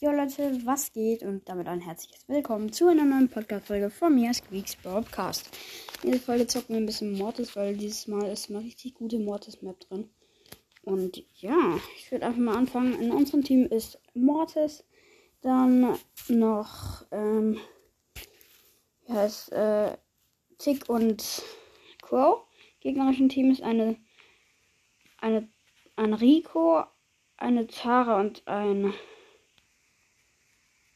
Jo Leute, was geht? Und damit ein herzliches Willkommen zu einer neuen Podcast-Folge von mir, Squeaks Broadcast. In dieser Folge zocken wir ein bisschen Mortis, weil dieses Mal ist eine richtig gute Mortis-Map drin. Und ja, ich würde einfach mal anfangen. In unserem Team ist Mortis, dann noch, ähm, wie heißt, äh, Tick und Crow. Gegnerischen Team ist eine, eine, ein Rico, eine Tara und ein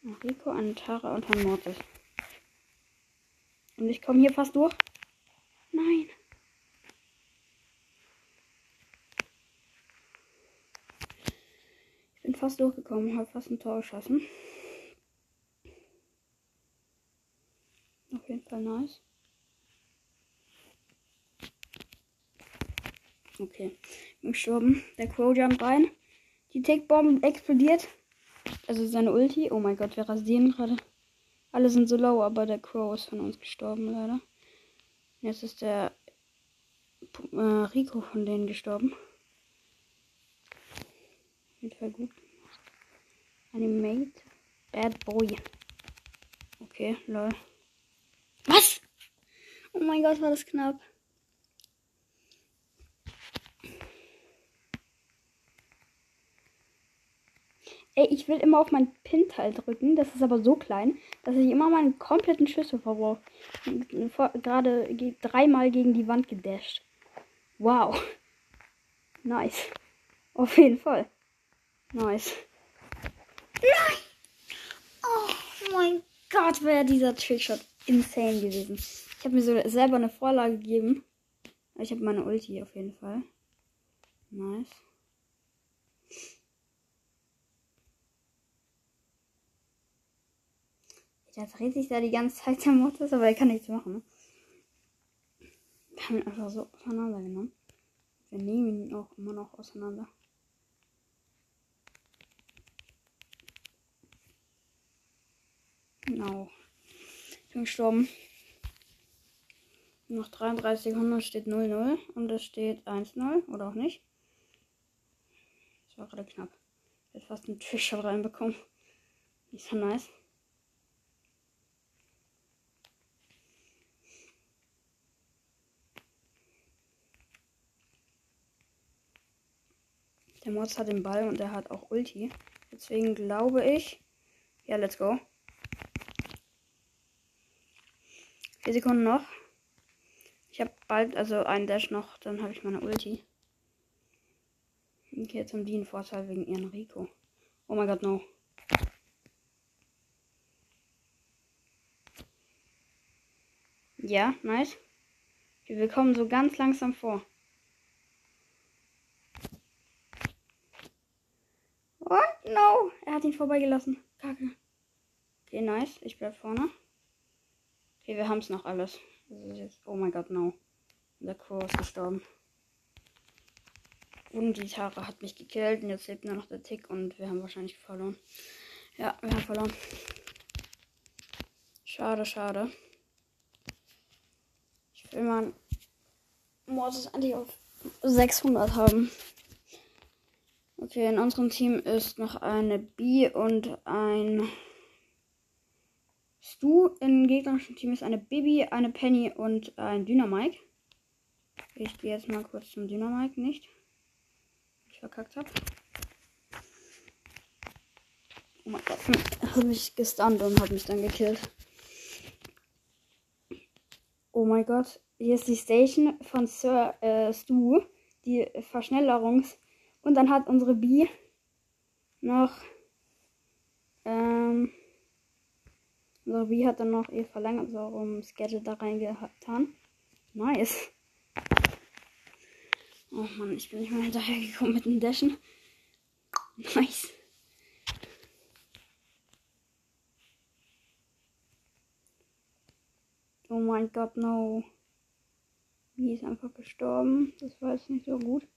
Rico, ein Tara und ein Mortis. Und ich komme hier fast durch. Nein. Ich bin fast durchgekommen, habe fast ein Tor geschossen. Auf jeden Fall nice. Okay, ich bin gestorben. Der Crow jumpt rein. Die Tick-Bomb explodiert. Also seine Ulti. Oh mein Gott, wir rasieren gerade. Alle sind so low, aber der Crow ist von uns gestorben, leider. Jetzt ist der äh, Rico von denen gestorben. Auf jeden Fall gut. Animate. Bad Boy. Okay, lol. Was? Oh mein Gott, war das knapp. Ey, ich will immer auf mein Pin-Teil drücken. Das ist aber so klein, dass ich immer meinen kompletten Schlüssel verbrauche. Gerade dreimal gegen die Wand gedasht. Wow. Nice. Auf jeden Fall. Nice. Nein! Oh mein Gott, wäre dieser Trickshot insane gewesen. Ich habe mir so selber eine Vorlage gegeben. Ich habe meine Ulti auf jeden Fall. Nice. Der dreht sich da die ganze Zeit der Mortis, aber er kann nichts machen. Ne? Wir haben ihn einfach so auseinandergenommen. Wir nehmen ihn auch immer noch auseinander. Genau. Ich bin gestorben. Noch 33 Sekunden steht 0-0 und es steht 1-0 oder auch nicht. Das war gerade knapp. Ich hätte fast einen Trickshot reinbekommen. Nicht so nice. Der Mods hat den Ball und er hat auch Ulti. Deswegen glaube ich. Ja, let's go. Vier Sekunden noch. Ich habe bald, also einen Dash noch, dann habe ich meine Ulti. Okay, jetzt haben die einen Vorteil wegen ihren Rico. Oh mein Gott, no. Ja, nice. Wir kommen so ganz langsam vor. No, er hat ihn vorbeigelassen. Kacke. Okay, nice. Ich bleib vorne. Okay, wir haben es noch alles. Oh mein Gott, no. Der Crow ist gestorben. Und die Tara hat mich gekillt. Und jetzt lebt nur noch der Tick. Und wir haben wahrscheinlich verloren. Ja, wir haben verloren. Schade, schade. Ich will mal Mortis eigentlich auf 600 haben. Okay, in unserem Team ist noch eine B und ein Stu. Im gegnerischen Team ist eine Bibi, eine Penny und ein Dynamike. Ich gehe jetzt mal kurz zum Dynamike, nicht? Ich verkackt habe. Oh mein Gott, habe ich gestunt und habe mich dann gekillt. Oh mein Gott, hier ist die Station von Sir äh, Stu, die Verschnellerungs- und dann hat unsere B noch. Ähm, unsere B hat dann noch ihr Verlängerung Schedule da reingetan. Nice. Oh Mann, ich bin nicht mal hinterhergekommen mit dem Dashen. Nice. Oh mein Gott, no. Die ist einfach gestorben. Das war jetzt nicht so gut.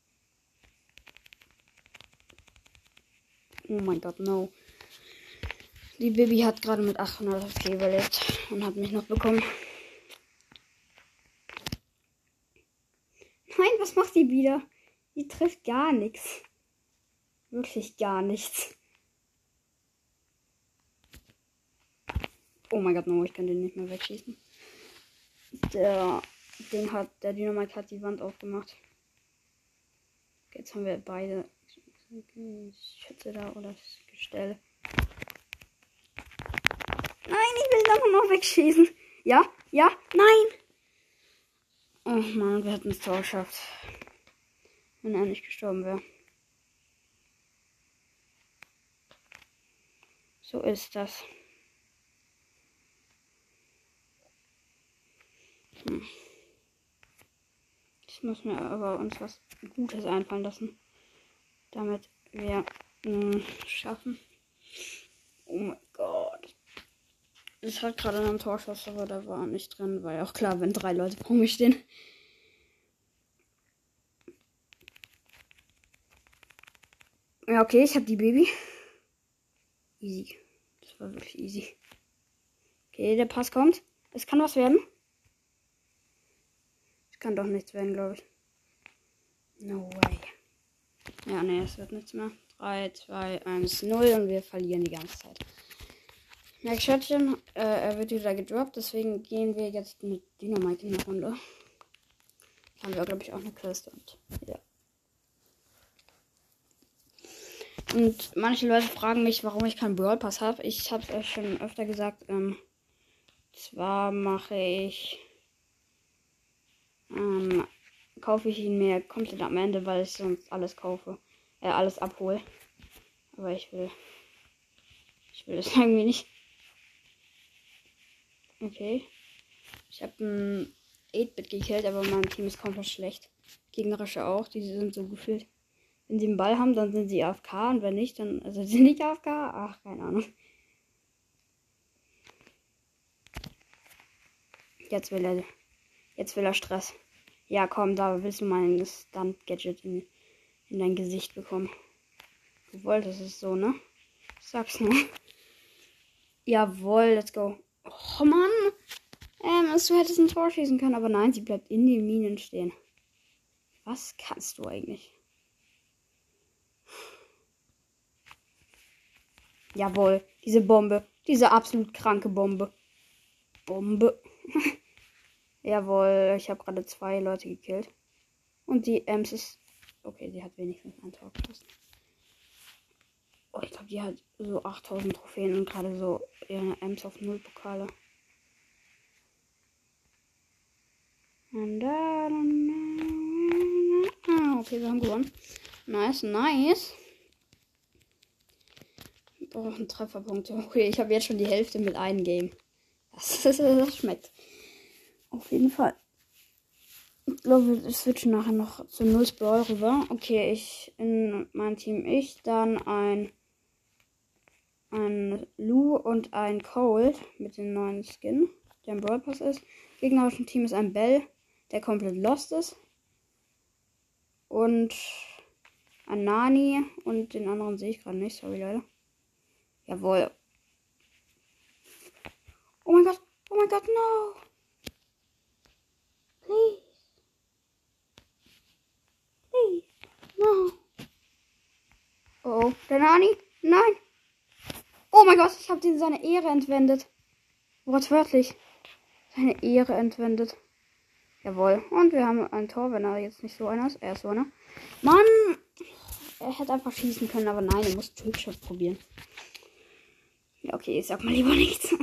Oh mein Gott, no. Die Bibi hat gerade mit 800 HP überlebt und hat mich noch bekommen. Nein, was macht die wieder? Die trifft gar nichts. Wirklich gar nichts. Oh mein Gott, no, ich kann den nicht mehr wegschießen. Der Ding hat, der Dynamite hat die Wand aufgemacht. Jetzt haben wir beide Schätze da oder das Gestell. Nein, ich will da noch wegschießen. Ja, ja, nein. Oh Mann, wir hätten es Tor geschafft. Wenn er nicht gestorben wäre. So ist das. Hm. Ich muss mir aber uns was Gutes einfallen lassen. Damit wir hm, schaffen. Oh mein Gott. Ich hatte gerade einen Torschuss, aber da war nicht drin, weil auch klar, wenn drei Leute vor mir stehen. Ja, okay, ich habe die Baby. Easy. Das war wirklich easy. Okay, der Pass kommt. Es kann was werden. Es kann doch nichts werden, glaube ich. No way. Ja, nee, es wird nichts mehr. 3, 2, 1, 0 und wir verlieren die ganze Zeit. Max Schöttchen, äh, er wird wieder gedroppt, deswegen gehen wir jetzt mit Dynamite in der Runde. Haben wir, glaube ich, auch eine Quest und ja. Und manche Leute fragen mich, warum ich keinen Brawl Pass habe. Ich habe es euch schon öfter gesagt. Ähm, zwar mache ich ähm, kaufe ich ihn mir komplett am Ende, weil ich sonst alles kaufe. Äh, alles abhole. Aber ich will. Ich will es irgendwie nicht. Okay. Ich habe ein 8-Bit gekillt, aber mein Team ist komplett schlecht. Gegnerische auch, die sind so gefühlt. Wenn sie einen Ball haben, dann sind sie AFK und wenn nicht, dann also sind sie nicht AFK. Ach, keine Ahnung. Jetzt will er. Jetzt will er Stress. Ja, komm, da willst du mal ein Stunt-Gadget in, in dein Gesicht bekommen. Du wolltest es so, ne? Sag's nur. Jawohl, let's go. Oh Mann. Ähm, du hättest ein Tor schießen können, aber nein, sie bleibt in den Minen stehen. Was kannst du eigentlich? Jawohl, diese Bombe. Diese absolut kranke Bombe. Bombe. Jawohl, ich habe gerade zwei Leute gekillt. Und die Ems ist. Okay, die hat wenigstens ein Tor geschossen. Oh, ich glaube, die hat so 8000 Trophäen und gerade so ihre Ems auf null Pokale. Und da, ah, okay, wir haben gewonnen. Nice, nice. Wir brauchen Trefferpunkte. Okay, ich habe jetzt schon die Hälfte mit einem Game. Das, das, das schmeckt. Auf jeden Fall. Ich glaube, wir switchen nachher noch zu Null Brawl rüber. Okay, ich in mein Team ich, dann ein ein Lou und ein Cold mit dem neuen Skin, der im Brawl Pass ist. Gegnerischen Team ist ein Bell, der komplett lost ist. Und ein Nani und den anderen sehe ich gerade nicht, sorry Leute. Jawohl. Oh mein Gott, oh mein Gott, no! Oh, der Nani? Nein. Oh mein Gott, ich habe ihm seine Ehre entwendet. Wortwörtlich. Seine Ehre entwendet. Jawohl. Und wir haben ein Tor, wenn er jetzt nicht so einer ist. Er ist so einer. Mann! Er hätte einfach schießen können, aber nein, er muss Trickshot probieren. Ja, okay, ich sag mal lieber nichts.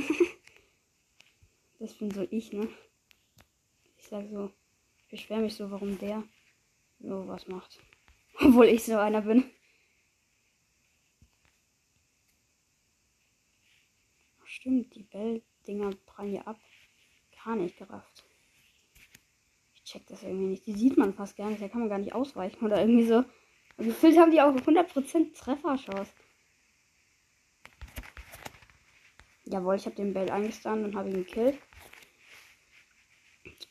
das bin so ich, ne? Ich sag so, ich beschwere mich so, warum der so was macht. Obwohl ich so einer bin. Stimmt, die Bell-Dinger prallen hier ab. Gar nicht gerafft. Ich check das irgendwie nicht. Die sieht man fast gar nicht. Da kann man gar nicht ausweichen oder irgendwie so. Und gefühlt haben die auch 100% Trefferchance. Jawohl, ich habe den Bell eingestandet und habe ihn gekillt.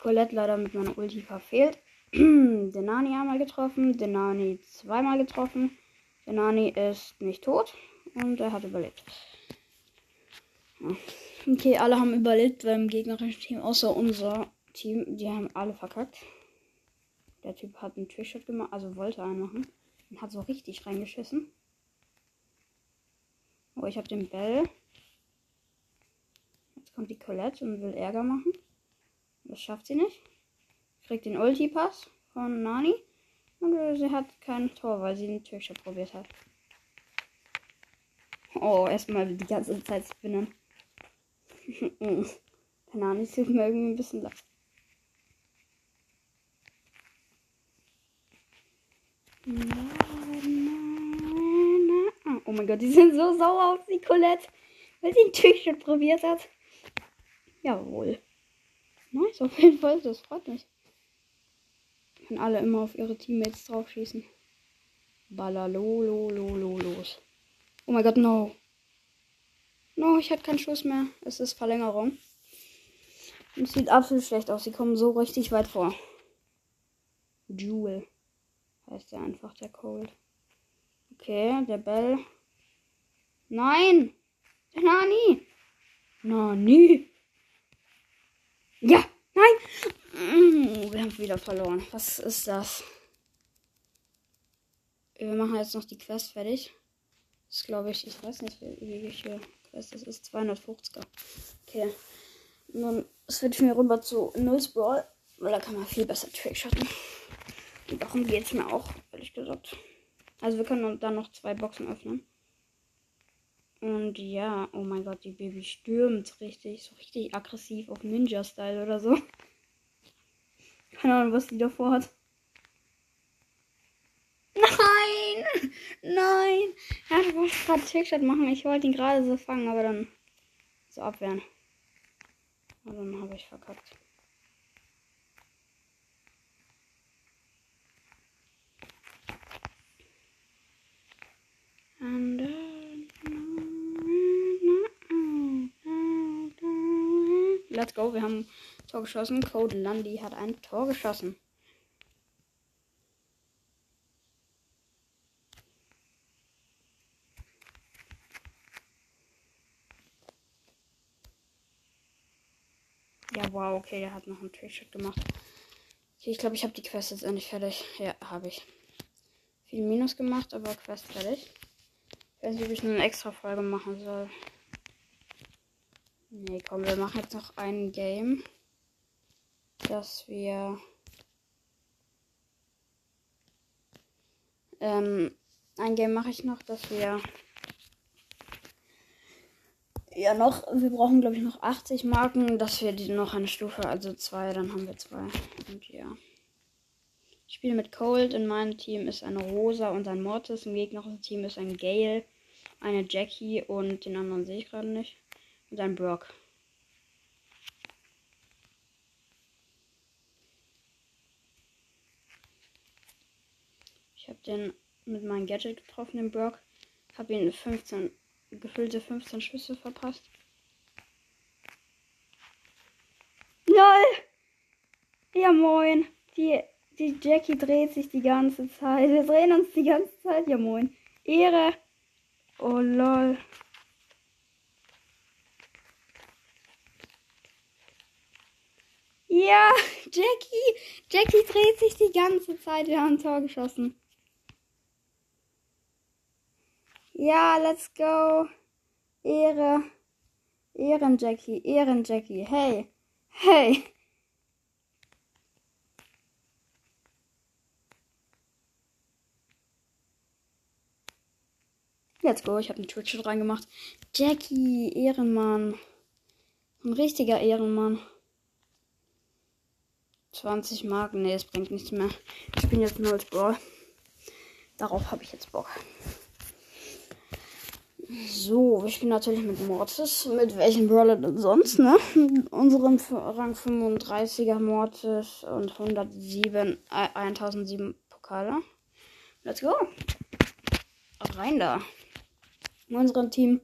Colette leider mit meiner Ulti verfehlt. Denani einmal getroffen, Denani zweimal getroffen. Denani ist nicht tot und er hat überlebt. Okay, alle haben überlebt beim gegnerischen Team, außer unser Team. Die haben alle verkackt. Der Typ hat einen Trickshot gemacht, also wollte einen machen. Und hat so richtig reingeschissen. Oh, ich habe den Bell. Jetzt kommt die Colette und will Ärger machen. Das schafft sie nicht. Kriegt den Ulti-Pass von Nani. Und sie hat kein Tor, weil sie den Türshot probiert hat. Oh, erstmal die ganze Zeit spinnen. Ahnung, es tut mir irgendwie ein bisschen leid. Oh mein Gott, die sind so sauer auf die Colette, weil sie den Türshot probiert hat. Jawohl. Nice, auf jeden Fall, das freut mich. Können alle immer auf ihre Teammates draufschießen. Ballalolololo los. Oh mein Gott, no. No, ich hatte keinen Schuss mehr. Es ist Verlängerung. Und es sieht absolut schlecht aus. Sie kommen so richtig weit vor. Jewel. Heißt er einfach, der Cold. Okay, der Bell. Nein! Der Nani! Nani! Ja! Nein! Wir haben wieder verloren. Was ist das? Wir machen jetzt noch die Quest fertig. Das glaube ich, ich weiß nicht, wie, viel Quest das ist. 250er. Okay. Nun switch mir rüber zu Nulls Brawl, weil da kann man viel besser Trickshotten. Und darum geht es mir auch, ehrlich gesagt. Also wir können dann noch zwei Boxen öffnen. Und ja, oh mein Gott, die Baby stürmt richtig, so richtig aggressiv auf Ninja-Style oder so. Keine Ahnung, was die davor hat. Nein! Nein! Ja, du wolltest gerade Trickshot machen. Ich wollte ihn gerade so fangen, aber dann so abwehren. Und dann habe ich verkackt. And, Let's go, wir haben Tor geschossen. Code Landy hat ein Tor geschossen. Ja, wow, okay, der hat noch einen Trickshot gemacht. Okay, ich glaube, ich habe die Quest jetzt endlich fertig. Ja, habe ich. Viel Minus gemacht, aber Quest fertig. Ich weiß nicht, ob ich eine extra Folge machen soll. Nee, komm, wir machen jetzt noch ein Game. Dass wir. Ähm, ein Game mache ich noch, dass wir ja noch, wir brauchen glaube ich noch 80 Marken, dass wir die noch eine Stufe, also zwei, dann haben wir zwei. Und ja. Ich spiele mit Cold, in meinem Team ist eine Rosa und ein Mortis, im gegnerischen Team ist ein Gale, eine Jackie und den anderen sehe ich gerade nicht. Und ein Brock. Ich habe den mit meinem Gadget getroffen, den Brock. Habe ihn 15 gefüllte 15 Schüsse verpasst. LOL! Ja moin. Die, die Jackie dreht sich die ganze Zeit. Wir drehen uns die ganze Zeit. Ja moin. Ehre. Oh lol. Ja, Jackie. Jackie dreht sich die ganze Zeit. Wir haben ein Tor geschossen. Ja, let's go. Ehre. Ehren, Jackie. Ehren, Jackie. Hey. Hey. Let's go. Ich habe einen Twitch reingemacht. Jackie, Ehrenmann. Ein richtiger Ehrenmann. 20 Marken. Nee, es bringt nichts mehr. Ich bin jetzt nur als Brawl. Darauf habe ich jetzt Bock. So, wir spielen natürlich mit Mortis. Mit welchem Brawler denn sonst, ne? Unserem Rang 35er Mortis und 107, äh, 1007 Pokale. Let's go. Rein da. In unserem Team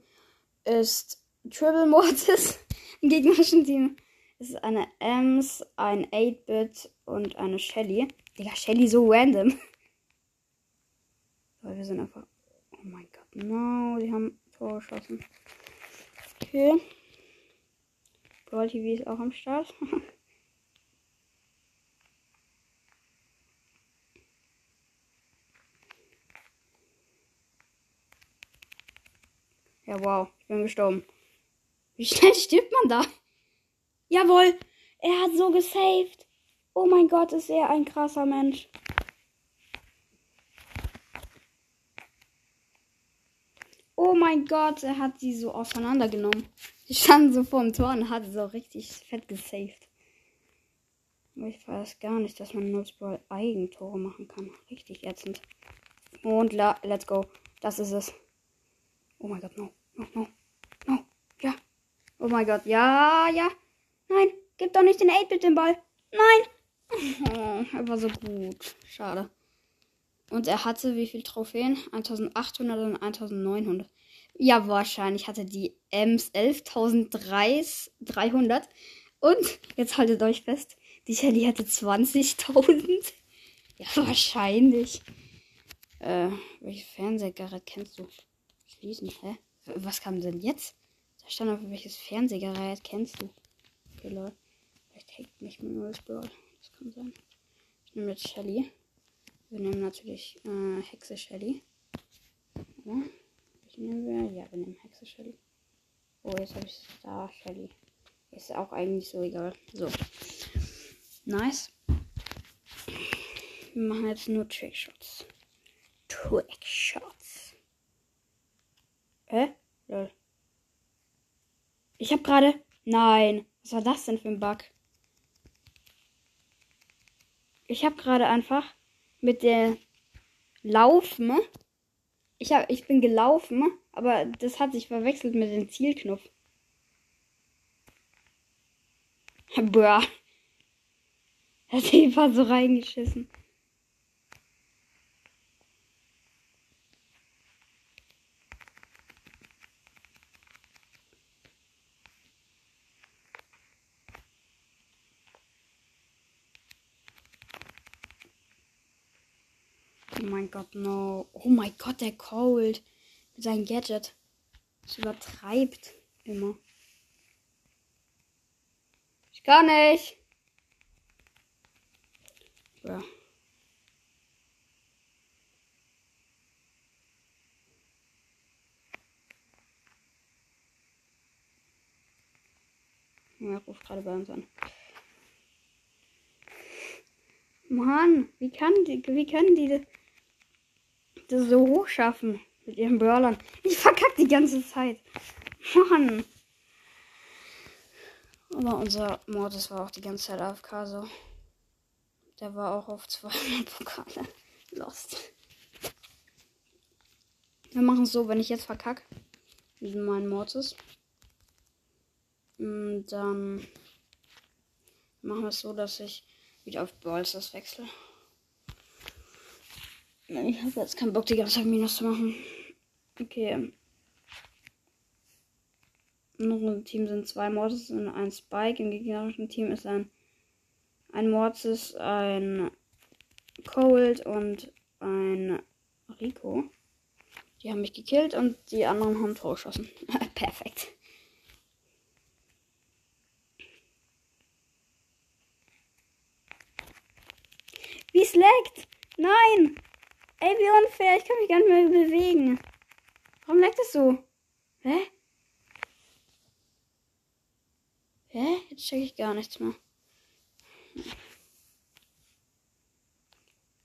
ist Triple Mortis. Im gegnerischen Team ist eine Ems, ein 8-Bit und eine Shelly. Digga, Shelly so random. Weil wir sind einfach. Oh mein Gott. No, die haben Tor geschossen. Okay. Brawl TV ist auch am Start. ja, wow. Ich bin gestorben. Wie schnell stirbt man da? Jawohl, er hat so gesaved. Oh mein Gott, ist er ein krasser Mensch. Oh mein Gott, er hat sie so auseinandergenommen. Die standen so vor dem Tor und hat so richtig fett gesaved. Ich weiß gar nicht, dass man Nullsbrawl Eigentore machen kann. Richtig ätzend. Und la let's go. Das ist es. Oh mein Gott, no. No, no. No. Ja. Oh mein Gott. Ja, ja. Nein. Gib doch nicht den 8-Bit den Ball. Nein. Oh, er war so gut. Schade. Und er hatte wie viele Trophäen? 1800 und 1900. Ja, wahrscheinlich hatte die Ems 11.300. Und jetzt haltet euch fest, die Shelly hatte 20.000. Ja, wahrscheinlich. Äh, welche Fernsehgerät kennst du? Schließen, hä? Was kam denn jetzt? Da stand auf welches Fernsehgerät kennst du? Okay, Leute. Vielleicht hackt mich mein neues Brawl. Das kann sein. Ich nehme jetzt Shelly. Wir nehmen natürlich äh, Hexe Shelly. Ja. Welche nehmen wir? Ja, wir nehmen Hexe Shelly. Oh, jetzt habe ich Star Shelly. Ist auch eigentlich so egal. So. Nice. Wir machen jetzt nur Trickshots. Trickshots. Hä? Lol. Ich habe gerade. Nein. Was war das denn für ein Bug? Ich habe gerade einfach mit der Laufen. Ich, hab, ich bin gelaufen, aber das hat sich verwechselt mit dem Zielknopf. Boah. Hat sie war so reingeschissen. Oh mein Gott, no. Oh mein Gott, der Cold. Seinem Gadget. Das übertreibt immer. Ich kann nicht. Ja. Ja, ruft gerade bei uns an. Mann, wie kann die, wie können die das so hoch schaffen mit ihren Brawlern? Ich verkack die ganze Zeit. Mann. Aber unser Mortis war auch die ganze Zeit AFK so. Der war auch auf 200 Pokale. Lost. Wir machen es so, wenn ich jetzt verkacke, mit meinen Mortis, mm, dann machen wir es so, dass ich wieder auf Ballstars wechsle. Ich habe jetzt keinen Bock, die ganze Zeit Minus zu machen. Okay. In unserem Team sind zwei Mortis und ein Spike. Im gegnerischen Team ist ein, ein Mortis, ein Cold und ein Rico. Die haben mich gekillt und die anderen haben Tor geschossen. Perfekt. Wie es leckt! Nein! Ey, wie unfair. Ich kann mich gar nicht mehr bewegen. Warum leckt es so? Hä? Hä? Jetzt check ich gar nichts mehr.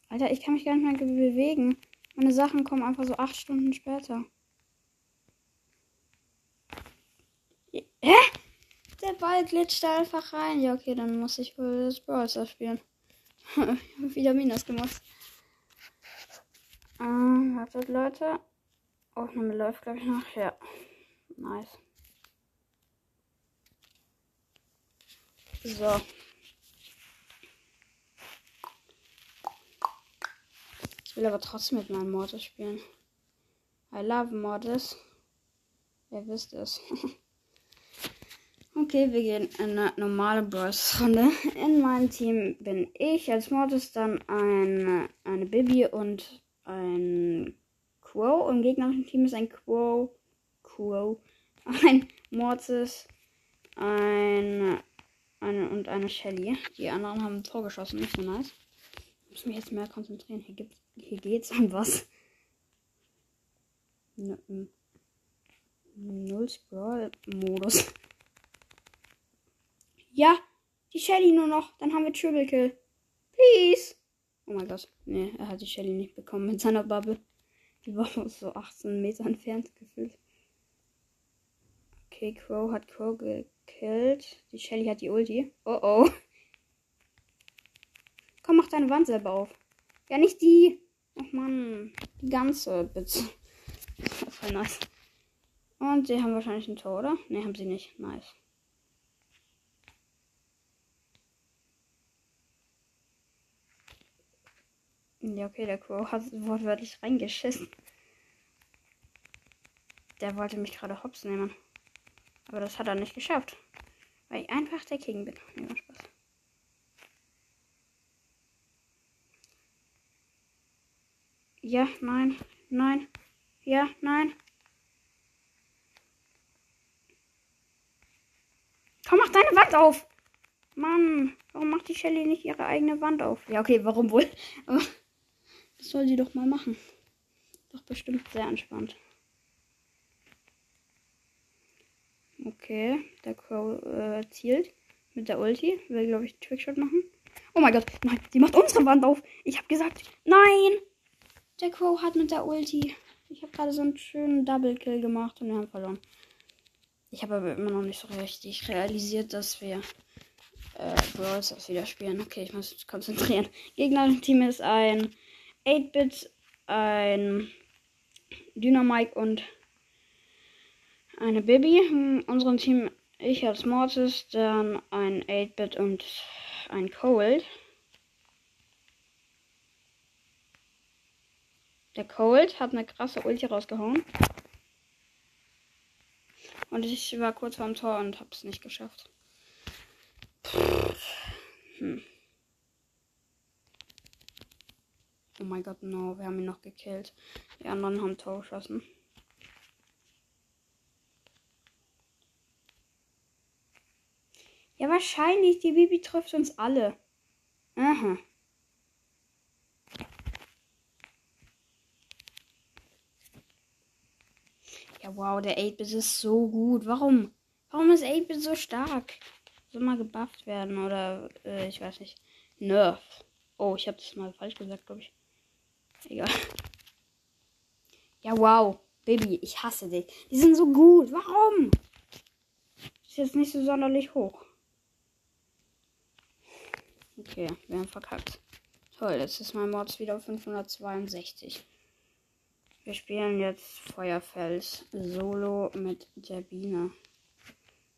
Alter, ich kann mich gar nicht mehr bewegen. Meine Sachen kommen einfach so acht Stunden später. Hä? Der Ball glitscht da einfach rein. Ja, okay, dann muss ich wohl das Browser spielen. Wieder Minus gemacht. Ähm, wartet, Leute. Aufnahme läuft, glaube ich, noch. Ja. Nice. So. Ich will aber trotzdem mit meinem Mortis spielen. I love Mortis. Ihr wisst es. okay, wir gehen in eine normale Bros-Runde. In meinem Team bin ich als Mortis, dann eine, eine Bibi und ein Quo. Im gegnerischen Team ist ein Quo. Quo. Ein Mortis. Ein eine und eine Shelly. Die anderen haben ein Tor geschossen, nicht so nice. Ich muss mich jetzt mehr konzentrieren. Hier, gibt, hier geht's um was. Null Brawl Modus. Ja, die Shelly nur noch. Dann haben wir Triple Kill. Please. Oh mein Gott. Nee, er hat die Shelly nicht bekommen mit seiner Bubble. Die war so 18 Meter entfernt gefühlt. Okay, Crow hat Crow gekillt. Die Shelly hat die Ulti. Oh oh. Komm, mach deine Wand selber auf. Ja, nicht die. Ach man, die ganze, bitte. Voll nice. Und sie haben wahrscheinlich ein Tor, oder? Ne, haben sie nicht. Nice. Ja, okay, der Crow hat wortwörtlich reingeschissen. Der wollte mich gerade hops nehmen. Aber das hat er nicht geschafft. Weil ich einfach der King bin. Nee, Spaß. Ja, nein, nein. Ja, nein. Komm, mach deine Wand auf. Mann, warum macht die Shelly nicht ihre eigene Wand auf? Ja, okay, warum wohl? Das soll sie doch mal machen. Doch bestimmt sehr entspannt. Okay, der Crow äh, zielt mit der Ulti. Will, glaube ich, Trickshot machen. Oh mein Gott, nein, die macht unsere Wand auf. Ich habe gesagt, nein. Der Crow hat mit der Ulti. Ich habe gerade so einen schönen Double Kill gemacht und wir haben verloren. Ich habe aber immer noch nicht so richtig realisiert, dass wir äh, Brawl Stars wieder spielen. Okay, ich muss mich konzentrieren. Gegner-Team ist ein 8-Bit, ein Dynamite und eine Baby. In unserem Team ich als Mortis, dann ein 8-Bit und ein Cold. Der Cold hat eine krasse Ulti rausgehauen. Und ich war kurz vorm Tor und hab's nicht geschafft. Hm. Oh mein Gott, no, wir haben ihn noch gekillt. Die anderen haben Tor geschossen. Ja, wahrscheinlich. Die Bibi trifft uns alle. Aha. Ja, wow, der 8-Bit ist so gut. Warum? Warum ist 8-Bit so stark? Soll mal gebufft werden oder äh, ich weiß nicht. Nerf. Oh, ich habe das mal falsch gesagt, glaube ich. Egal. Ja, wow. Baby, ich hasse dich. Die sind so gut. Warum? Ist jetzt nicht so sonderlich hoch. Okay, wir haben verkackt. Toll, jetzt ist mein Mods wieder auf 562. Wir spielen jetzt Feuerfels Solo mit der Biene.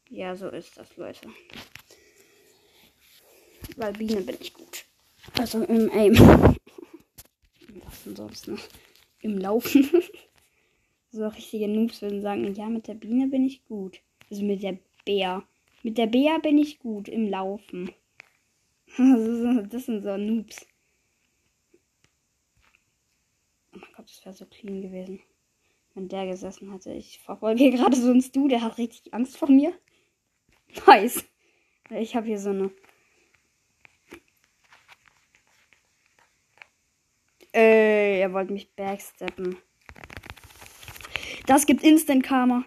Ja, so ist das, Leute. Weil Biene bin ich gut. Also im Aim. Denn sonst noch? Im Laufen. so richtige Noobs würden sagen, ja, mit der Biene bin ich gut. Also mit der Bär. Mit der Bär bin ich gut im Laufen. das sind so Noobs. Oh mein Gott, das wäre so clean gewesen. Wenn der gesessen hätte. Ich verfolge gerade so ein Stu, der hat richtig Angst vor mir. Nice. Ich habe hier so eine. Äh, er wollte mich backsteppen. Das gibt Instant Karma.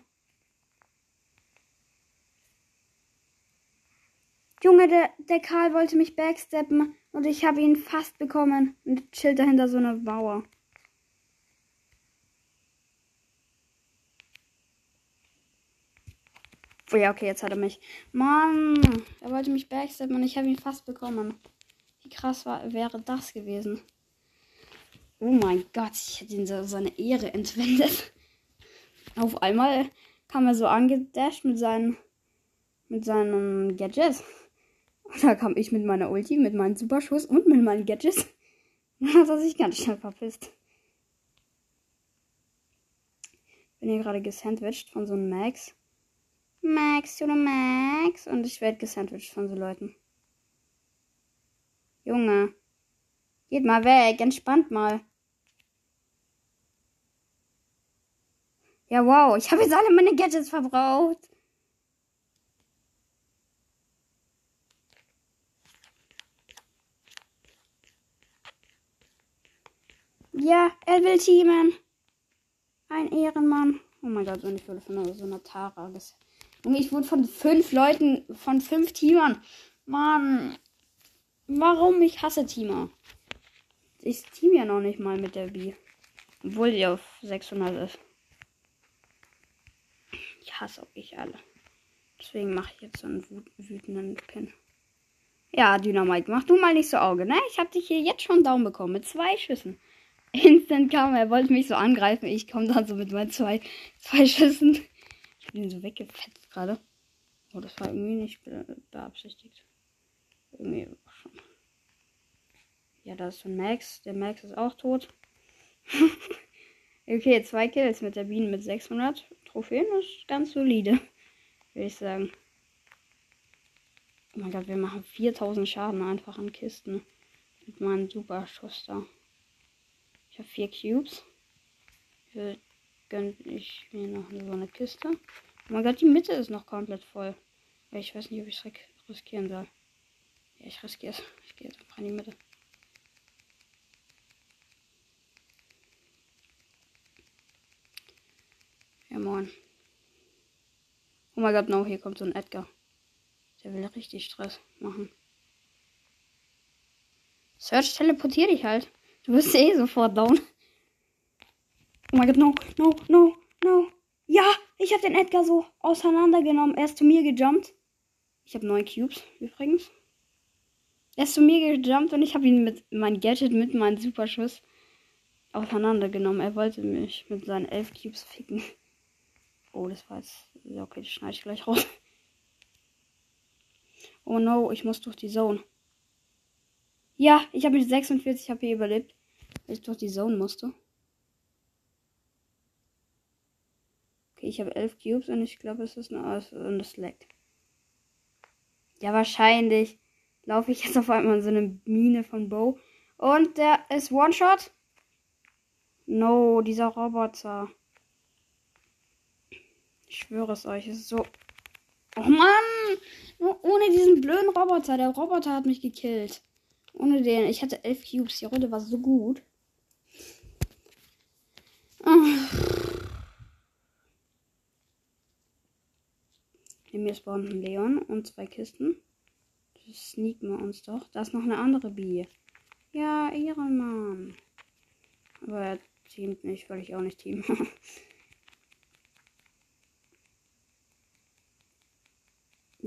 Junge, der, der Karl wollte mich backsteppen und ich habe ihn fast bekommen und chillt dahinter so eine Mauer. Oh ja, okay, jetzt hat er mich. Mann, er wollte mich backsteppen und ich habe ihn fast bekommen. Wie krass war, wäre das gewesen? Oh mein Gott, ich hätte ihn so seine Ehre entwendet. Auf einmal kam er so angedasht mit seinen mit seinem Gadget. Und da kam ich mit meiner Ulti, mit meinem Superschuss und mit meinen Gadgets. Dann hat er sich ganz schnell verpisst. Bin hier gerade gesandwiched von so einem Max. Max, oder Max. Und ich werde gesandwiched von so Leuten. Junge. Geht mal weg, entspannt mal. Ja, wow, ich habe jetzt alle meine Gadgets verbraucht. Ja, er will teamen. Ein Ehrenmann. Oh mein Gott, und ich wurde von so einer Tara Junge, ich wurde von fünf Leuten, von fünf Teamern. Mann. Warum? Ich hasse Teamer. Ich team ja noch nicht mal mit der B. Obwohl die auf 600 ist. Ich hasse ich alle. Deswegen mache ich jetzt so einen wütenden Pin. Ja, Dynamite, mach du mal nicht so Auge, ne? Ich hab dich hier jetzt schon Daumen bekommen mit zwei Schüssen. Instant kam, er wollte mich so angreifen. Ich komme dann so mit meinen zwei, zwei Schüssen. Ich hab ihn so weggefetzt gerade. Oh, das war irgendwie nicht be beabsichtigt. Irgendwie schon. Ja, da ist so ein Max. Der Max ist auch tot. okay, zwei Kills mit der Biene mit 600 Trophäen. Ist ganz solide. Würde ich sagen. Oh mein Gott, wir machen 4000 Schaden einfach an Kisten. Mit meinem Superschuss da. Ich habe vier Cubes. Hier gönne ich mir noch so eine Kiste. Oh mein Gott, die Mitte ist noch komplett voll. Ich weiß nicht, ob ich es riskieren soll. Ja, ich riskiere es. Ich gehe jetzt einfach in die Mitte. Ja, moin. Oh mein Gott, no, hier kommt so ein Edgar. Der will richtig Stress machen. Search teleportiert dich halt. Du bist eh sofort down. Oh mein Gott, no, no, no, no. Ja, ich habe den Edgar so auseinandergenommen. Er ist zu mir gejumpt. Ich habe neun Cubes übrigens. Er ist zu mir gejumpt und ich habe ihn mit meinem Gadget, mit meinem Superschuss auseinandergenommen. Er wollte mich mit seinen elf Cubes ficken. Oh, das war jetzt. Ja, okay, das schneide ich gleich raus. Oh no, ich muss durch die Zone. Ja, ich habe mit 46 HP überlebt, weil ich durch die Zone musste. Okay, ich habe 11 Cubes und ich glaube, es ist aus und es leckt. Ja, wahrscheinlich laufe ich jetzt auf einmal in so eine Mine von Bo. Und der ist One-Shot. No, dieser Roboter. Ich schwöre es euch, es ist so. Oh Mann! Nur ohne diesen blöden Roboter. Der Roboter hat mich gekillt. Ohne den. Ich hatte elf Cubes. Die Runde war so gut. In mir spawnen ein Leon und zwei Kisten. Das sneaken wir uns doch. Da ist noch eine andere Bee. Ja, Ehrenmann. Aber er teamt nicht, weil ich auch nicht team.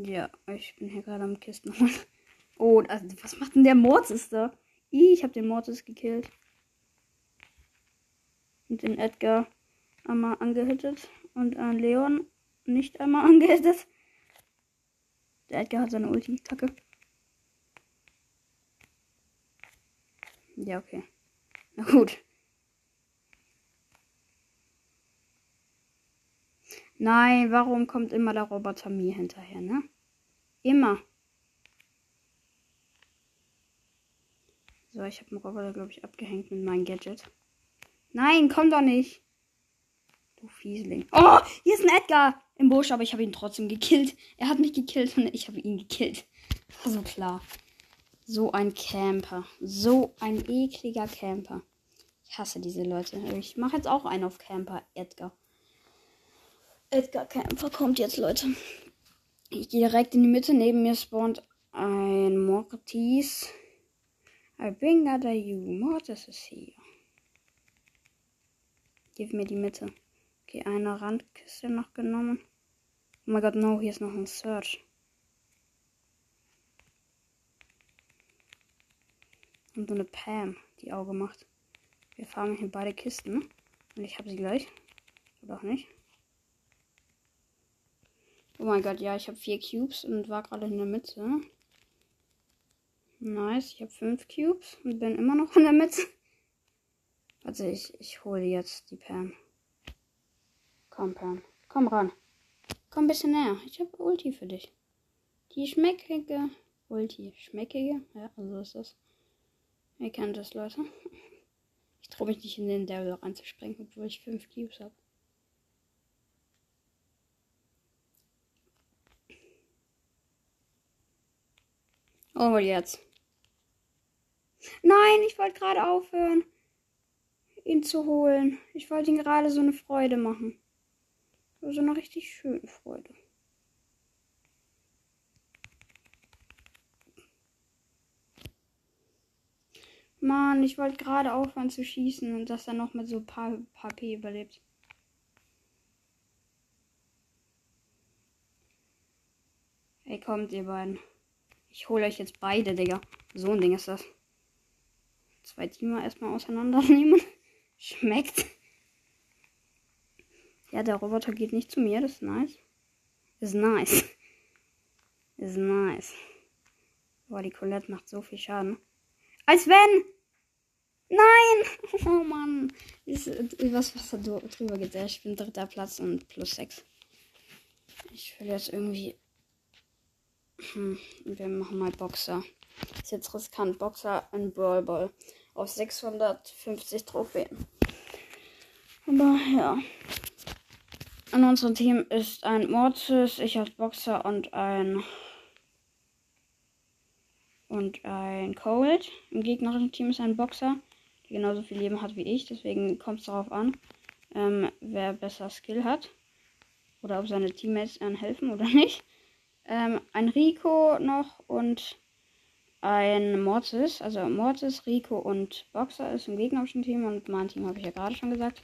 Ja, ich bin hier gerade am Kisten. oh, also, was macht denn der Mortis da? Ich habe den Mortis gekillt. Und den Edgar einmal angehittet. Und an Leon nicht einmal angehittet. Der Edgar hat seine Ulti-Kacke. Ja, okay. Na gut. Nein, warum kommt immer der Roboter mir hinterher, ne? Immer. So, ich habe den Roboter, glaube ich, abgehängt mit meinem Gadget. Nein, komm doch nicht. Du Fiesling. Oh, hier ist ein Edgar im Busch, aber ich habe ihn trotzdem gekillt. Er hat mich gekillt und ich habe ihn gekillt. War so klar. So ein Camper. So ein ekliger Camper. Ich hasse diese Leute. Ich mache jetzt auch einen auf Camper, Edgar. Edgar Kämpfer kommt jetzt, Leute. Ich gehe direkt in die Mitte. Neben mir spawnt ein Mortis. I bring other you. Mortis ist hier. Gib mir die Mitte. Okay, eine Randkiste noch genommen. Oh mein Gott, no, hier ist noch ein Search. Und so eine Pam, die Auge macht. Wir fahren hier beide Kisten. Und ich habe sie gleich. Oder auch nicht. Oh mein Gott, ja, ich habe vier Cubes und war gerade in der Mitte. Nice, ich habe fünf Cubes und bin immer noch in der Mitte. Also ich, ich hole jetzt die Pam. Komm, Pam. Komm ran. Komm ein bisschen näher. Ich habe Ulti für dich. Die schmeckige Ulti. Schmeckige? Ja, also ist das. Ihr kennt das, Leute. Ich traue mich nicht in den Devil reinzuspringen, obwohl ich fünf Cubes habe. Oh, jetzt. Nein, ich wollte gerade aufhören, ihn zu holen. Ich wollte ihm gerade so eine Freude machen. So eine richtig schöne Freude. Mann, ich wollte gerade aufhören zu schießen und dass er noch mit so ein paar P überlebt. Hey, kommt ihr beiden. Ich hole euch jetzt beide, Digga. So ein Ding ist das. Zwei Teamer erstmal auseinandernehmen. Schmeckt. Ja, der Roboter geht nicht zu mir. Das ist nice. Ist nice. Ist nice. Boah, die Colette macht so viel Schaden. Als wenn! Nein! Oh Mann. Ist, was, was da drüber geht. Ich bin dritter Platz und plus sechs. Ich will jetzt irgendwie. Hm, wir machen mal Boxer. Ist jetzt riskant. Boxer und Brawl Ball. Auf 650 Trophäen. Aber ja. An unserem Team ist ein Mortis, ich als Boxer und ein und ein Cold. Im gegnerischen Team ist ein Boxer, der genauso viel Leben hat wie ich. Deswegen kommt es darauf an, ähm, wer besser Skill hat. Oder ob seine Teammates einem helfen oder nicht. Ähm, ein Rico noch und ein Mortis. Also Mortis, Rico und Boxer ist im gegnerischen Team und mein Team habe ich ja gerade schon gesagt.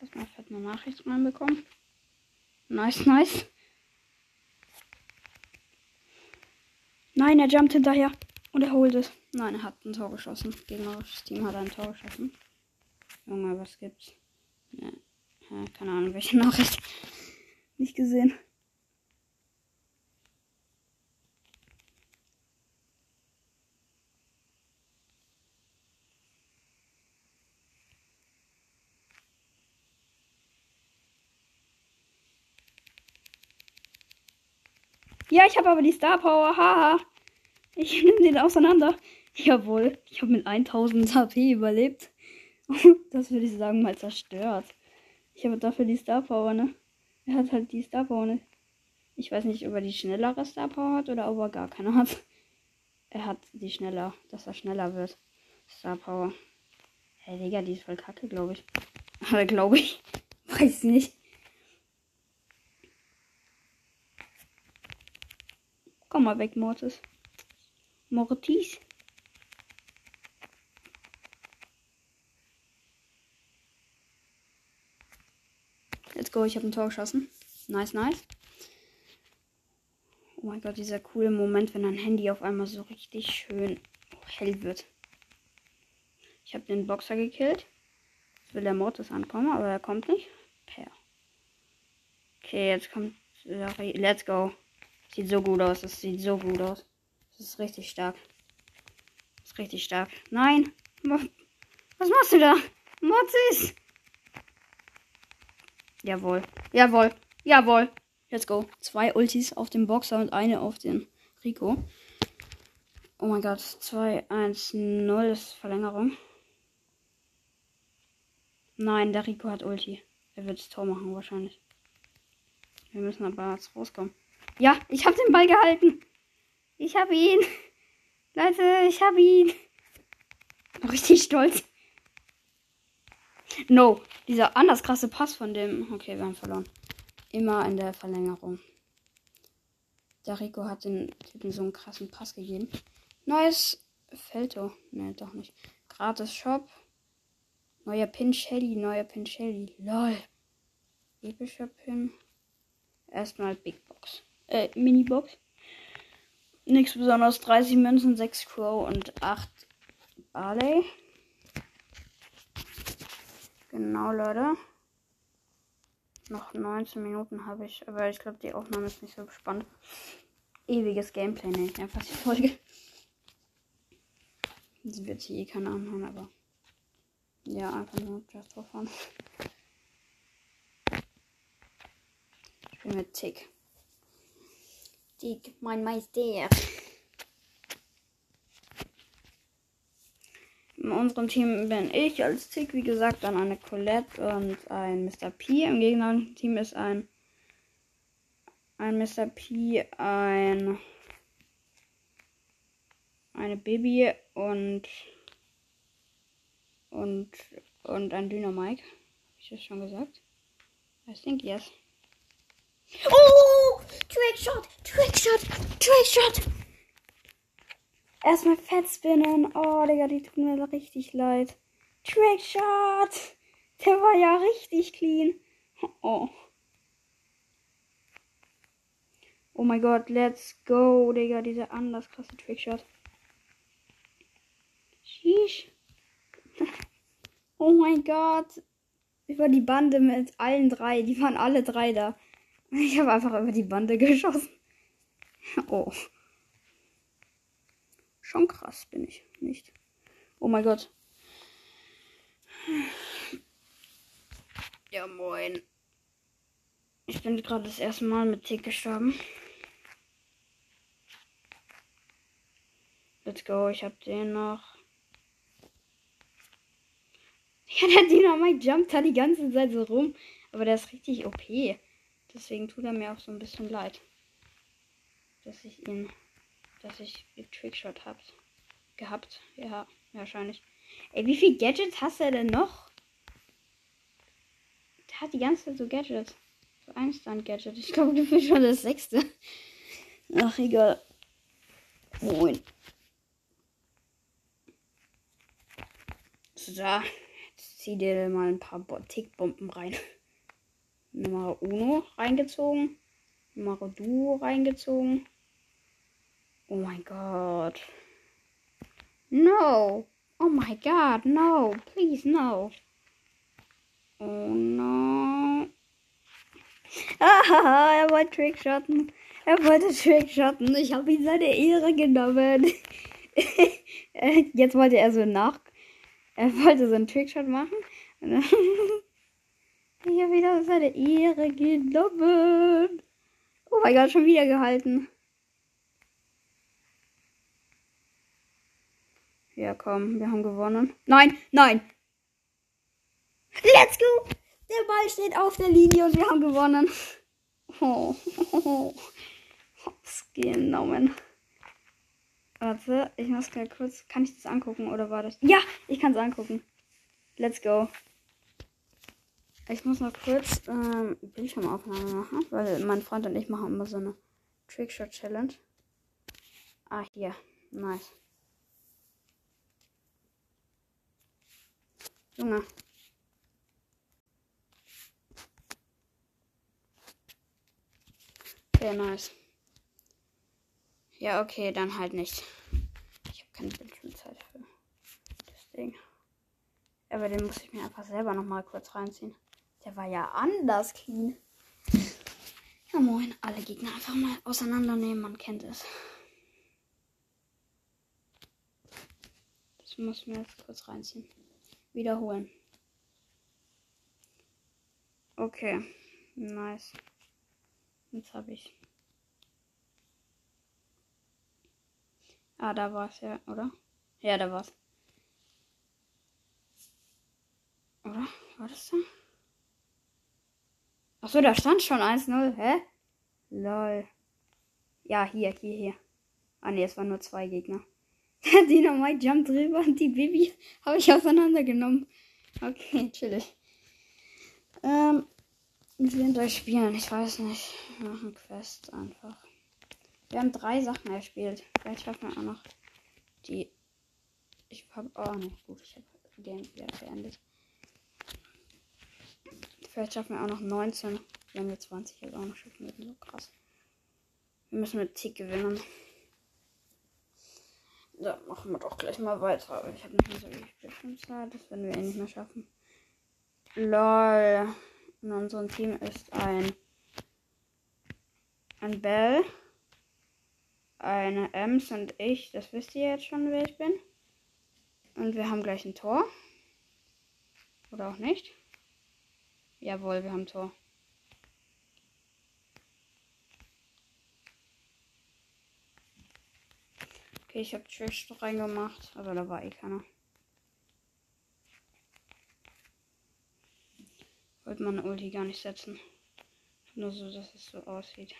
Erstmal fett eine Nachricht reinbekommen. Nice, nice. Nein, er jumpt hinterher. Und er holt es. Nein, er hat ein Tor geschossen. Gegnerisches Team hat ein Tor geschossen. Junge, was gibt's? Ja, keine Ahnung, welche Nachricht. Nicht gesehen. Ja, ich habe aber die Star Power. Haha. Ich nehme den auseinander. Jawohl, ich habe mit 1000 HP überlebt. das würde ich sagen mal zerstört. Ich habe dafür die Star Power, ne? Er hat halt die Star Power, ne? Ich weiß nicht, ob er die schnellere Star Power hat oder ob er gar keine hat. Er hat die schneller, dass er schneller wird. Star Power. Hey, Digga, die ist voll kacke, glaube ich. Aber glaube ich. Weiß nicht. Komm mal weg, Mortis. Mortis. Go, ich habe ein Tor geschossen. Nice, nice. Oh mein Gott, dieser coole Moment, wenn ein Handy auf einmal so richtig schön hell wird. Ich habe den Boxer gekillt. Jetzt will der Mortis ankommen, aber er kommt nicht. Per. Okay, jetzt kommt. Let's go. Sieht so gut aus. Das sieht so gut aus. Das ist richtig stark. Das ist richtig stark. Nein. Was machst du da? Motzis. Jawohl. Jawohl. Jawohl. Let's go. Zwei Ultis auf dem Boxer und eine auf den Rico. Oh mein Gott. 2, 1, 0 ist Verlängerung. Nein, der Rico hat Ulti. Er wird das Tor machen wahrscheinlich. Wir müssen aber jetzt rauskommen. Ja, ich habe den Ball gehalten. Ich habe ihn. Leute, ich habe ihn. Richtig stolz. No, dieser anders krasse Pass von dem. Okay, wir haben verloren. Immer in der Verlängerung. Der Rico hat den Typen so einen krassen Pass gegeben. Neues Felto. Ne, doch nicht. Gratis Shop. Neuer Pin Shelly, neuer Pin Shelly. Lol. Epischer Pin. Erstmal Big Box. Äh, Mini-Box. Nichts besonders. 30 Münzen, 6 Crow und 8 Barley. Genau, Leute. Noch 19 Minuten habe ich, aber ich glaube, die Aufnahme ist nicht so spannend. Ewiges Gameplay nenne ich einfach die Folge. Das wird hier eh keiner anhören, aber ja, einfach nur just for fun. Ich bin mit Tick. Tick, mein Meister. In unserem Team bin ich als Tick, wie gesagt, dann eine Colette und ein Mr. P. Im gegnerischen Team ist ein ein Mr. P, ein eine Baby und und und ein Dynamike. Habe ich das schon gesagt? I think yes. Oh! Trickshot! Trickshot! Trickshot! Erstmal fett spinnen. Oh, Digga, die tut mir richtig leid. Trickshot! Der war ja richtig clean. Oh. Oh mein Gott, let's go, Digga. Dieser anders krasse Trickshot. Sheesh. Oh mein Gott. Über die Bande mit allen drei. Die waren alle drei da. Ich habe einfach über die Bande geschossen. Oh. Schon krass bin ich nicht. Oh mein Gott. Ja, moin. Ich bin gerade das erste Mal mit Tick gestorben. Let's go, ich hab den noch. Ja, der Dynamite jumpt da die ganze Zeit so rum. Aber der ist richtig OP. Deswegen tut er mir auch so ein bisschen leid. Dass ich ihn. Dass ich Trickshot hab. Gehabt. Ja, wahrscheinlich. Ey, wie viel Gadgets hast du denn noch? Der hat die ganze Zeit so Gadgets. So ein Stunt-Gadget. Ich glaube, du bist schon das sechste. Ach, egal. Moin. So, jetzt zieh dir mal ein paar Tickbomben rein. Nummer Uno reingezogen. Nummer Duo reingezogen. Oh mein Gott. No. Oh my god, no. Please, no. Oh no. Ah, er wollte Trickshotten. Er wollte Trickshotten. Ich habe ihm seine Ehre genommen. Jetzt wollte er so nach. Er wollte so einen Trickshot machen. ich habe wieder seine Ehre genommen. Oh mein Gott, schon wieder gehalten. Ja, komm, wir haben gewonnen. Nein, nein. Let's go! Der Ball steht auf der Linie und wir haben gewonnen. Oh, oh, oh. Hops genommen. Warte, ich muss gerade kurz. Kann ich das angucken oder war das? Ja, ich kann es angucken. Let's go. Ich muss noch kurz ähm, Bildschirmaufnahme machen, weil mein Freund und ich machen immer so eine Trickshot Challenge. Ah, hier. Nice. Junge. Sehr nice. Ja, okay, dann halt nicht. Ich habe keine Bildschirmzeit für das Ding. Aber den muss ich mir einfach selber nochmal kurz reinziehen. Der war ja anders clean. Ja, moin. Alle Gegner einfach mal auseinandernehmen. Man kennt es. Das muss ich mir jetzt kurz reinziehen. Wiederholen. Okay. Nice. Jetzt habe ich. Ah, da war es ja, oder? Ja, da war's. Oder? War das da? Achso, da stand schon 1-0. Hä? Lol. Ja, hier, hier, hier. Ah ne, es waren nur zwei Gegner. Der Dynamite jumpt drüber und die Baby habe ich auseinandergenommen. Okay, chillig. Ähm, mit wem soll ich spielen? Ich weiß nicht. Wir machen Quest einfach. Wir haben drei Sachen erspielt. Vielleicht schaffen wir auch noch die. Ich habe. Oh ne, gut, ich habe den wieder beendet. Vielleicht schaffen wir auch noch 19. Wir haben jetzt 20, also auch noch schaffen wir so krass. Wir müssen mit Tick gewinnen. Da machen wir doch gleich mal weiter. Ich habe nicht mehr so viel Bildschirmzeit. Das werden wir eh nicht mehr schaffen. LOL. In unserem Team ist ein ein Bell, eine Ems und ich. Das wisst ihr jetzt schon, wer ich bin. Und wir haben gleich ein Tor. Oder auch nicht. Jawohl, wir haben Tor. Okay, ich habe Trash reingemacht, aber da war eh keiner. Wollte man Ulti gar nicht setzen. Nur so, dass es so aussieht.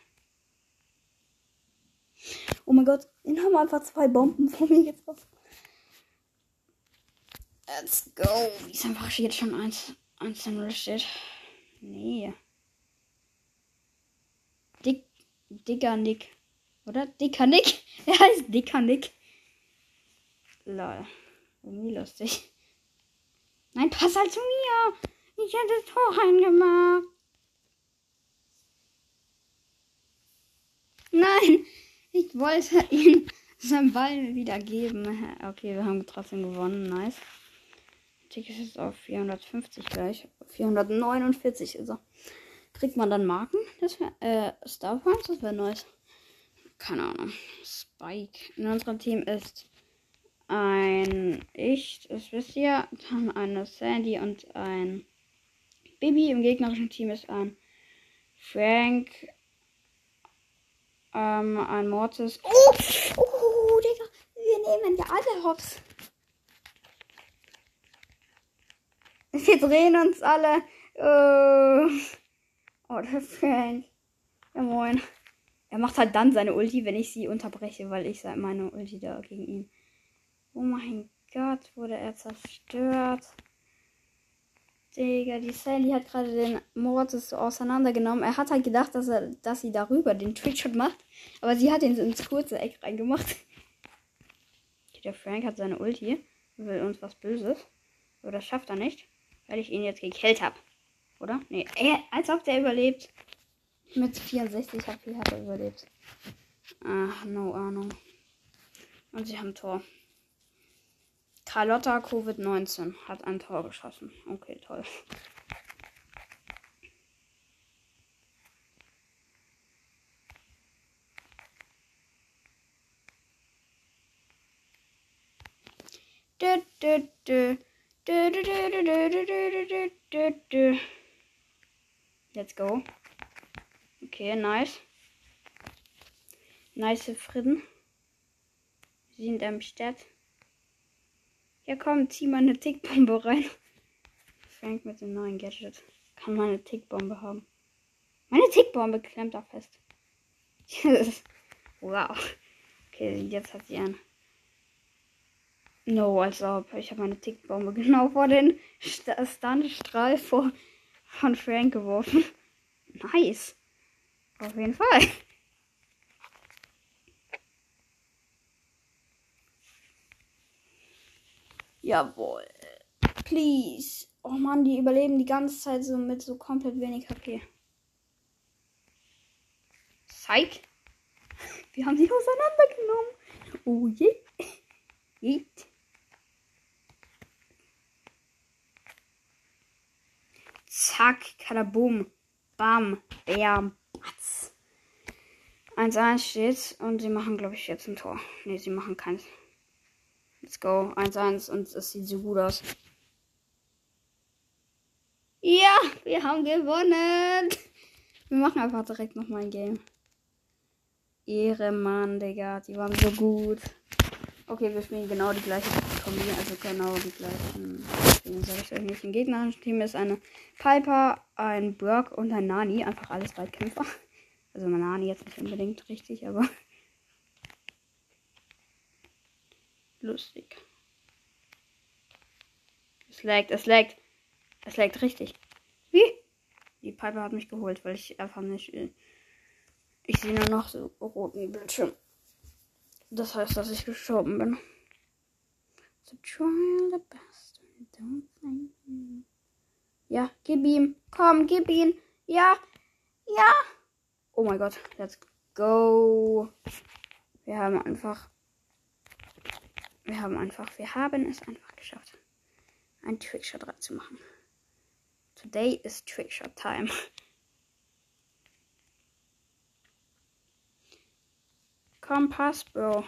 Oh mein Gott, ihn haben einfach zwei Bomben vor mir getroffen. Let's go. Wie ist einfach jetzt schon 1 1 0 steht. Nee. Dicker Nick. Oder? Dicker Nick. Er heißt Dicker Nick. Lol. Irgendwie lustig. Nein, pass halt zu mir. Ich hätte das Tor reingemacht. Nein, ich wollte ihm seinen Ball wieder geben. Okay, wir haben trotzdem gewonnen. Nice. Ticket ist auf 450 gleich. 449 ist er. Kriegt man dann Marken? Das wäre, äh, Star Points? Das wäre nice. Keine Ahnung. Spike. In unserem Team ist ein Ich, das wisst ihr. Dann eine Sandy und ein Bibi. Im gegnerischen Team ist ein Frank, ähm, ein Mortis. Oh, oh, Digga. Wir nehmen ja alle Hops. Wir drehen uns alle. Äh, oh, der Frank. Ja, moin. Er macht halt dann seine Ulti, wenn ich sie unterbreche, weil ich meine Ulti da gegen ihn. Oh mein Gott, wurde er zerstört. Digga, die Sally hat gerade den Mortis so auseinandergenommen. Er hat halt gedacht, dass er, dass sie darüber den Trickshot macht. Aber sie hat ihn so ins kurze Eck reingemacht. Der Frank hat seine Ulti. Will uns was Böses. Aber das schafft er nicht. Weil ich ihn jetzt gekillt habe. Oder? Nee, er, als ob der überlebt. Mit 64 HP hat er überlebt. Ach, no Ahnung. Und sie haben Tor. Carlotta Covid-19 hat ein Tor geschossen. Okay, toll. Du, du, du. Let's go. Okay, nice. Nice Frieden. Wir sind am Start. Ja komm, zieh mal eine Tickbombe rein. Frank mit dem neuen Gadget. Kann mal eine Tickbombe haben. Meine Tickbombe klemmt da fest. wow. Okay, jetzt hat sie einen. No, als ob. Ich habe meine Tickbombe genau vor den Stuntstrahl von Frank geworfen. Nice. Auf jeden Fall. Jawohl. Please. Oh Mann, die überleben die ganze Zeit so mit so komplett wenig HP. Zeig. Wir haben sie auseinandergenommen. Oh je. Yeet. Zack, Kadabum, Bam, Bam, Batz. 1-1 steht und sie machen, glaube ich, jetzt ein Tor. Ne, sie machen keins. Let's go. 1-1 und es sieht so gut aus. Ja, wir haben gewonnen. Wir machen einfach direkt nochmal ein Game. Ehre, Mann, Digga. Die waren so gut. Okay, wir spielen genau die gleiche Kombi, also genau die gleichen. Deswegen sage ich euch nicht. Im gegnerischen Team ist eine Piper, ein Brock und ein Nani. Einfach alles Weitkämpfer. Also mein Nani jetzt nicht unbedingt richtig, aber. Lustig. Es laggt, es laggt. Es laggt richtig. Wie? Die Piper hat mich geholt, weil ich einfach nicht. Äh, ich sehe nur noch so roten Bildschirm. Das heißt, dass ich gestorben bin. So try the best. Don't think. Ja, gib ihm. Komm, gib ihn. Ja. Ja. Oh mein Gott. Let's go. Wir haben einfach. Wir haben einfach. Wir haben es einfach geschafft. Ein Trickshot zu machen. Today is Trickshot time. Komm, pass, Bro.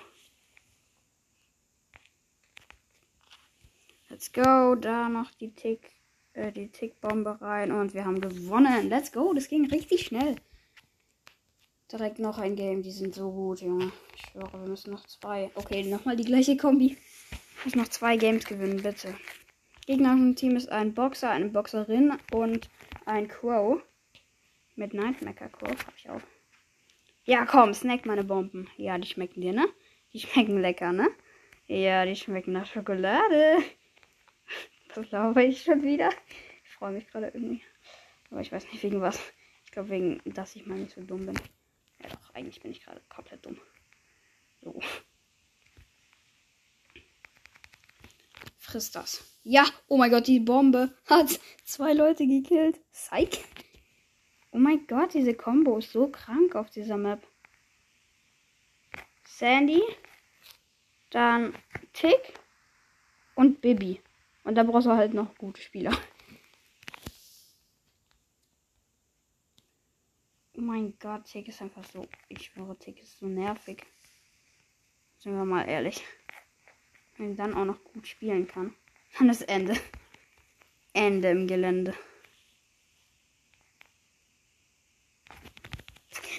Let's go. Da noch die Tick, äh, die Tickbombe rein und wir haben gewonnen. Let's go. Das ging richtig schnell. Direkt noch ein Game. Die sind so gut, Junge. Ich schwöre, wir müssen noch zwei. Okay, nochmal die gleiche Kombi. Ich muss noch zwei Games gewinnen, bitte. Gegner im Team ist ein Boxer, eine Boxerin und ein Crow. Mit Nightmaker Crow habe ich auch. Ja, komm, snack meine Bomben. Ja, die schmecken dir, ne? Die schmecken lecker, ne? Ja, die schmecken nach Schokolade. Das glaube ich schon wieder. Ich freue mich gerade irgendwie. Aber ich weiß nicht wegen was. Ich glaube wegen, dass ich mal nicht so dumm bin. Ja doch. Eigentlich bin ich gerade komplett dumm. So. Friss das. Ja, oh mein Gott, die Bombe hat zwei Leute gekillt. Psych. Oh mein Gott, diese Combo ist so krank auf dieser Map. Sandy, dann Tick und Bibi. Und da brauchst du halt noch gute Spieler. Oh mein Gott, Tick ist einfach so. Ich schwöre, Tick ist so nervig. Sind wir mal ehrlich. Wenn dann auch noch gut spielen kann. Dann ist Ende. Ende im Gelände.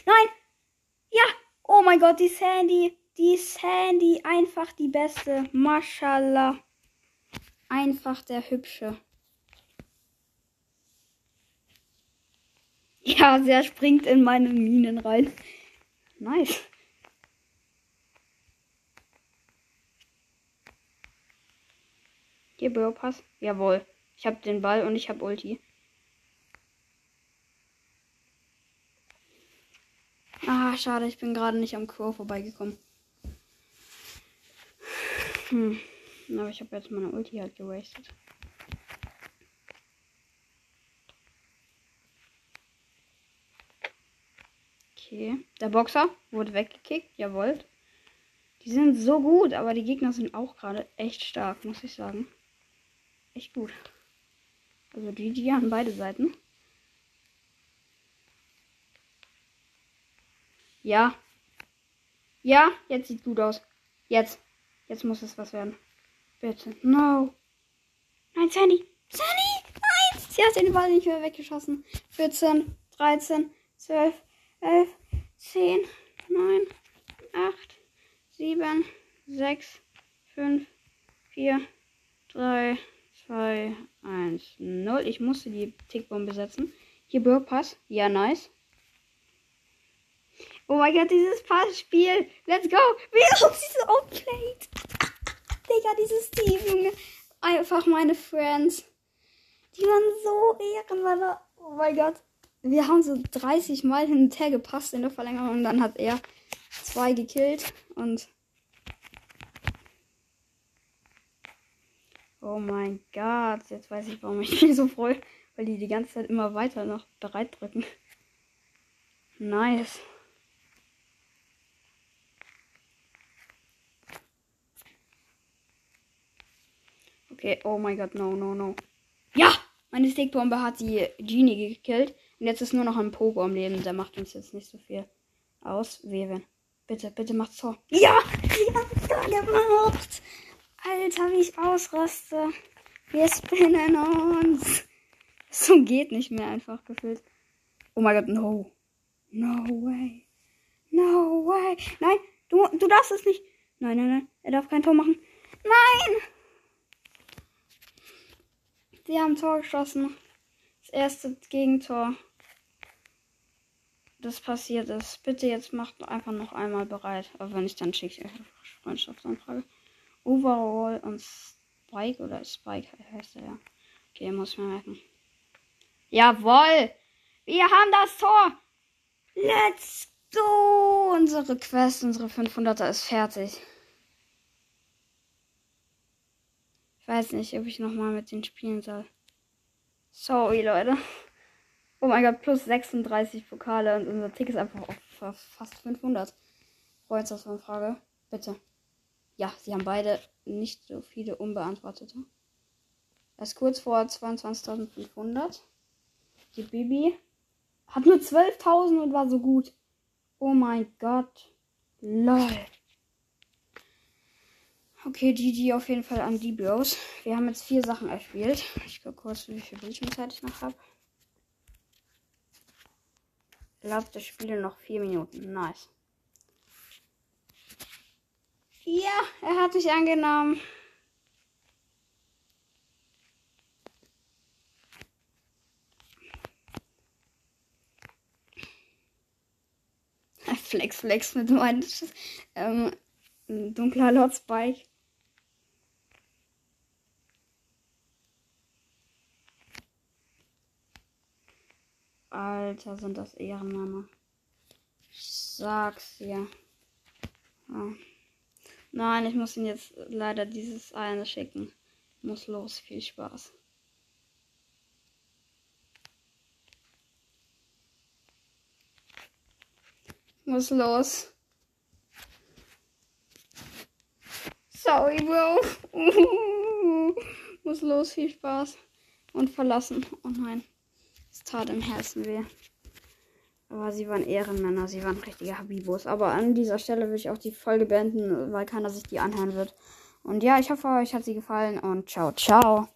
Nein! Ja! Oh mein Gott, die Sandy. Die Sandy. Einfach die beste. Mashallah. Einfach der Hübsche. Ja, der springt in meine Minen rein. Nice. Hier, Bürpass. Jawohl. Ich habe den Ball und ich habe Ulti. Ah, schade, ich bin gerade nicht am Crow vorbeigekommen. Hm. Aber ich habe jetzt meine Ulti halt gewastet. Okay. Der Boxer wurde weggekickt. Jawohl. Die sind so gut, aber die Gegner sind auch gerade echt stark, muss ich sagen. Echt gut. Also die, die an beide Seiten. Ja. Ja, jetzt sieht gut aus. Jetzt. Jetzt muss es was werden. Bitte. No. Nein, Sandy. Sandy! Nein! Sie hat den Ball nicht mehr weggeschossen. 14, 13, 12, 11, 10, 9, 8, 7, 6, 5, 4, 3, 2, 1, 0. Ich musste die Tickbombe setzen. Hier Pass. Ja, nice. Oh mein Gott, dieses Passspiel. Let's go. Wie auf diese Outplayed. Digga, dieses Team, Junge. Einfach meine Friends. Die waren so ehrenvoll. Oh mein Gott. Wir haben so 30 Mal hin und her gepasst in der Verlängerung. Und dann hat er zwei gekillt. Und. Oh mein Gott. Jetzt weiß ich, warum ich mich so freue. Weil die die ganze Zeit immer weiter noch bereit drücken. Nice. Okay, oh mein Gott, no, no, no. Ja! Meine Stickbombe hat die Genie gekillt. Und jetzt ist nur noch ein Pogo am Leben. Der macht uns jetzt nicht so viel aus. Wehe. Bitte, bitte macht's Tor. Ja! Sie haben Tor gemacht! Alter, wie ich ausraste. Wir spinnen uns. So geht nicht mehr einfach gefühlt. Oh mein Gott, no. No way. No way. Nein, du, du darfst es nicht. Nein, nein, nein. Er darf kein Tor machen. Nein! Sie haben Tor geschossen. Das erste Gegentor. Das passiert ist. Bitte jetzt macht einfach noch einmal bereit. Aber wenn ich dann schicke ich Freundschaftsanfrage. Overall und Spike oder Spike heißt er ja. Okay, muss ich mir merken. Jawoll! Wir haben das Tor! Let's go! Unsere Quest, unsere 500er ist fertig. Weiß nicht, ob ich nochmal mit denen spielen soll. Sorry, Leute. Oh mein Gott, plus 36 Pokale und unser Tick ist einfach auf fast 500. Frage. Bitte. Ja, sie haben beide nicht so viele unbeantwortete. Erst kurz vor 22.500. Die Bibi hat nur 12.000 und war so gut. Oh mein Gott. Lol. Okay, GG auf jeden Fall an die Bros. Wir haben jetzt vier Sachen erspielt. Ich gucke kurz, wie viel Bildschirmzeit ich noch habe. Läuft das Spiel noch vier Minuten. Nice. Ja, er hat mich angenommen. Flex, Flex mit meinem ähm, dunkler Lord Spike. Alter, sind das Ehrenmänner. sag's dir. Ja. Nein, ich muss ihn jetzt leider dieses eine schicken. Muss los. Viel Spaß. Muss los. Sorry, Bro. Muss los. Viel Spaß. Und verlassen. Oh nein. Tat im Herzen weh. Aber sie waren Ehrenmänner, sie waren richtige Habibos. Aber an dieser Stelle würde ich auch die Folge beenden, weil keiner sich die anhören wird. Und ja, ich hoffe, euch hat sie gefallen und ciao, ciao.